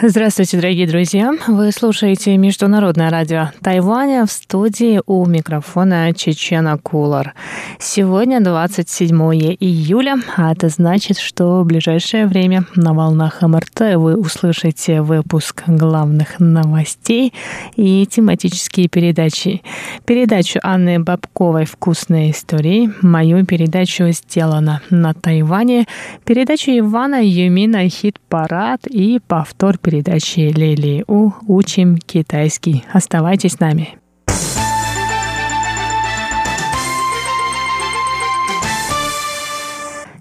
Здравствуйте, дорогие друзья! Вы слушаете Международное радио Тайваня в студии у микрофона Чечена Кулар. Сегодня 27 июля, а это значит, что в ближайшее время на волнах МРТ вы услышите выпуск главных новостей и тематические передачи. Передачу Анны Бабковой «Вкусные истории», мою передачу «Сделано на Тайване», передачу Ивана Юмина «Хит-парад» и повтор передачи Лили У «Учим китайский». Оставайтесь с нами.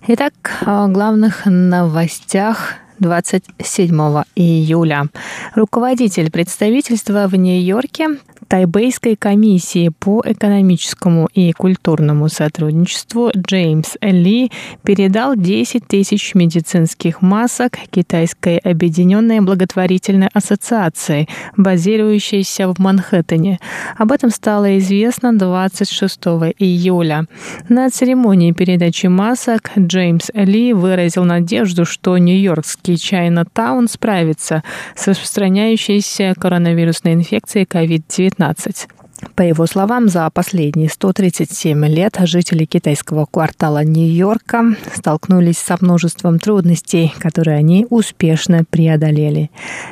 Итак, о главных новостях 27 июля. Руководитель представительства в Нью-Йорке Тайбейской комиссии по экономическому и культурному сотрудничеству Джеймс Ли передал 10 тысяч медицинских масок Китайской объединенной благотворительной ассоциации, базирующейся в Манхэттене. Об этом стало известно 26 июля. На церемонии передачи масок Джеймс Ли выразил надежду, что нью-йоркский Чайна Таун справится с распространяющейся коронавирусной инфекцией COVID-19 19. По его словам, за последние 137 лет жители китайского квартала Нью-Йорка столкнулись со множеством трудностей, которые они успешно преодолели.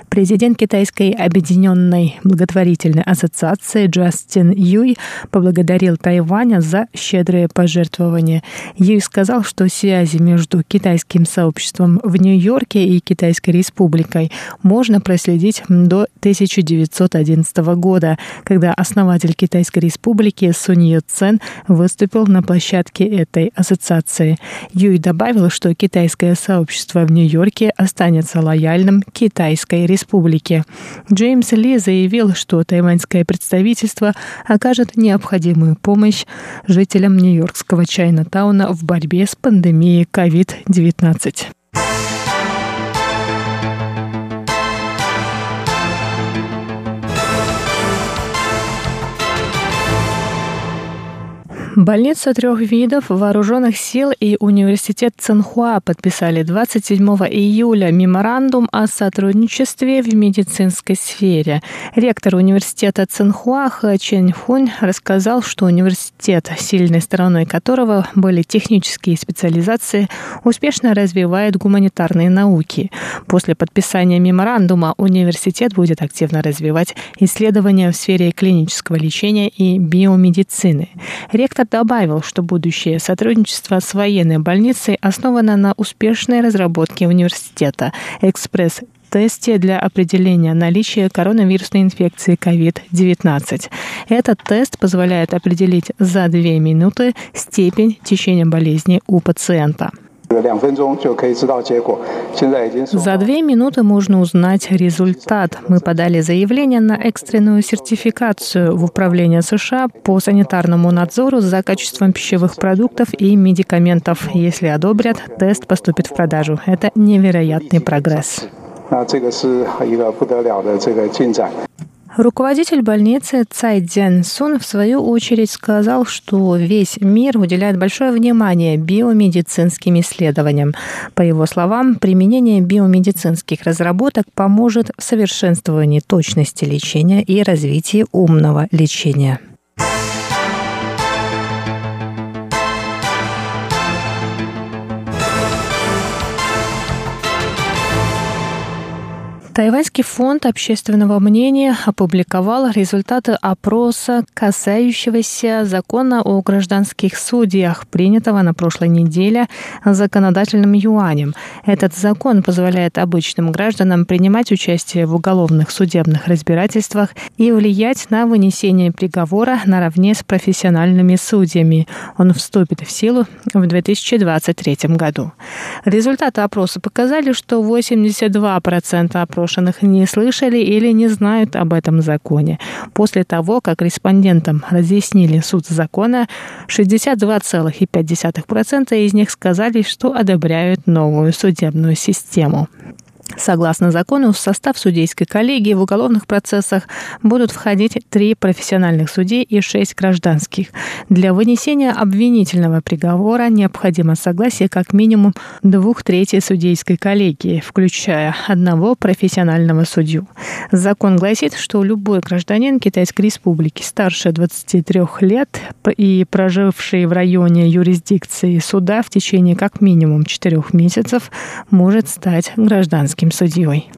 Президент Китайской объединенной благотворительной ассоциации Джастин Юй поблагодарил Тайваня за щедрые пожертвования. Юй сказал, что связи между китайским сообществом в Нью-Йорке и Китайской республикой можно проследить до 1911 года, когда основатель основатель Китайской республики Сунь Ю Цен выступил на площадке этой ассоциации. Юй добавил, что китайское сообщество в Нью-Йорке останется лояльным Китайской республике. Джеймс Ли заявил, что тайваньское представительство окажет необходимую помощь жителям Нью-Йоркского Чайна-тауна в борьбе с пандемией COVID-19. Больница трех видов вооруженных сил и университет Цинхуа подписали 27 июля меморандум о сотрудничестве в медицинской сфере. Ректор университета Цинхуа Хэ Чен Хунь рассказал, что университет, сильной стороной которого были технические специализации, успешно развивает гуманитарные науки. После подписания меморандума университет будет активно развивать исследования в сфере клинического лечения и биомедицины. Ректор добавил, что будущее сотрудничество с военной больницей основано на успешной разработке университета «Экспресс тесте для определения наличия коронавирусной инфекции COVID-19. Этот тест позволяет определить за две минуты степень течения болезни у пациента. За две минуты можно узнать результат. Мы подали заявление на экстренную сертификацию в Управление США по санитарному надзору за качеством пищевых продуктов и медикаментов. Если одобрят, тест поступит в продажу. Это невероятный прогресс. Руководитель больницы Цай Дзян Сун в свою очередь сказал, что весь мир уделяет большое внимание биомедицинским исследованиям. По его словам, применение биомедицинских разработок поможет в совершенствовании точности лечения и развитии умного лечения. Тайваньский фонд общественного мнения опубликовал результаты опроса, касающегося закона о гражданских судьях, принятого на прошлой неделе законодательным юанем. Этот закон позволяет обычным гражданам принимать участие в уголовных судебных разбирательствах и влиять на вынесение приговора наравне с профессиональными судьями. Он вступит в силу в 2023 году. Результаты опроса показали, что 82% опросов опрошенных не слышали или не знают об этом законе. После того, как респондентам разъяснили суть закона, 62,5% из них сказали, что одобряют новую судебную систему. Согласно закону, в состав судейской коллегии в уголовных процессах будут входить три профессиональных судей и шесть гражданских. Для вынесения обвинительного приговора необходимо согласие как минимум двух третей судейской коллегии, включая одного профессионального судью. Закон гласит, что любой гражданин Китайской Республики старше 23 лет и проживший в районе юрисдикции суда в течение как минимум четырех месяцев может стать гражданским судьей.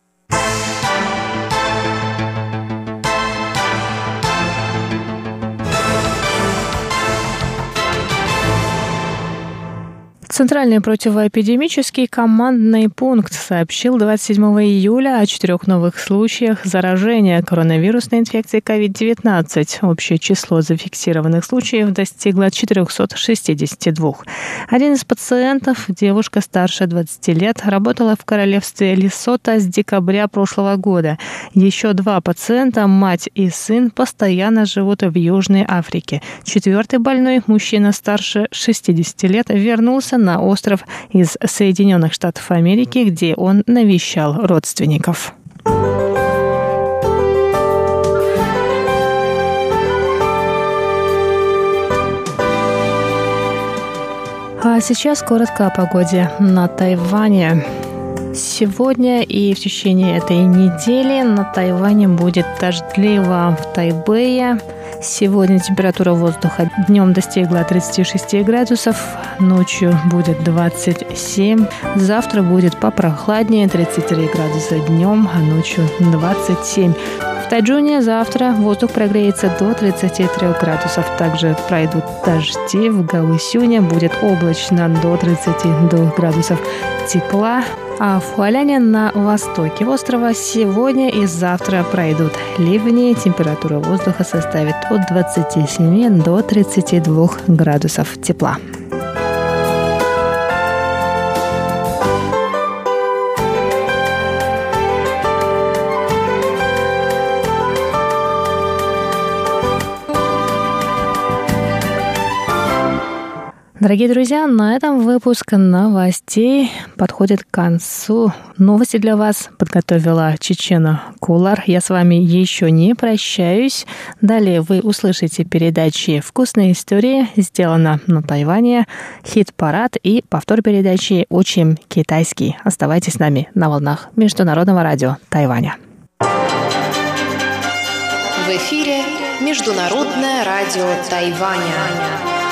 Центральный противоэпидемический командный пункт сообщил 27 июля о четырех новых случаях заражения коронавирусной инфекцией COVID-19. Общее число зафиксированных случаев достигло 462. Один из пациентов, девушка старше 20 лет, работала в королевстве Лесота с декабря прошлого года. Еще два пациента, мать и сын, постоянно живут в Южной Африке. Четвертый больной, мужчина старше 60 лет, вернулся на остров из Соединенных Штатов Америки, где он навещал родственников. А сейчас коротко о погоде на Тайване. Сегодня и в течение этой недели на Тайване будет дождливо в Тайбэе, Сегодня температура воздуха днем достигла 36 градусов, ночью будет 27. Завтра будет попрохладнее, 33 градуса днем, а ночью 27. В Тайджуне завтра воздух прогреется до 33 градусов. Также пройдут дожди. В Гаусюне будет облачно до 32 градусов тепла. А в Хуаляне на востоке острова сегодня и завтра пройдут ливни. Температура воздуха составит от 27 до 32 градусов тепла. Дорогие друзья, на этом выпуск новостей подходит к концу. Новости для вас подготовила Чечена Кулар. Я с вами еще не прощаюсь. Далее вы услышите передачи «Вкусные истории», сделано на Тайване, «Хит-парад» и повтор передачи «Учим китайский». Оставайтесь с нами на волнах Международного радио Тайваня. В эфире Международное радио Тайваня.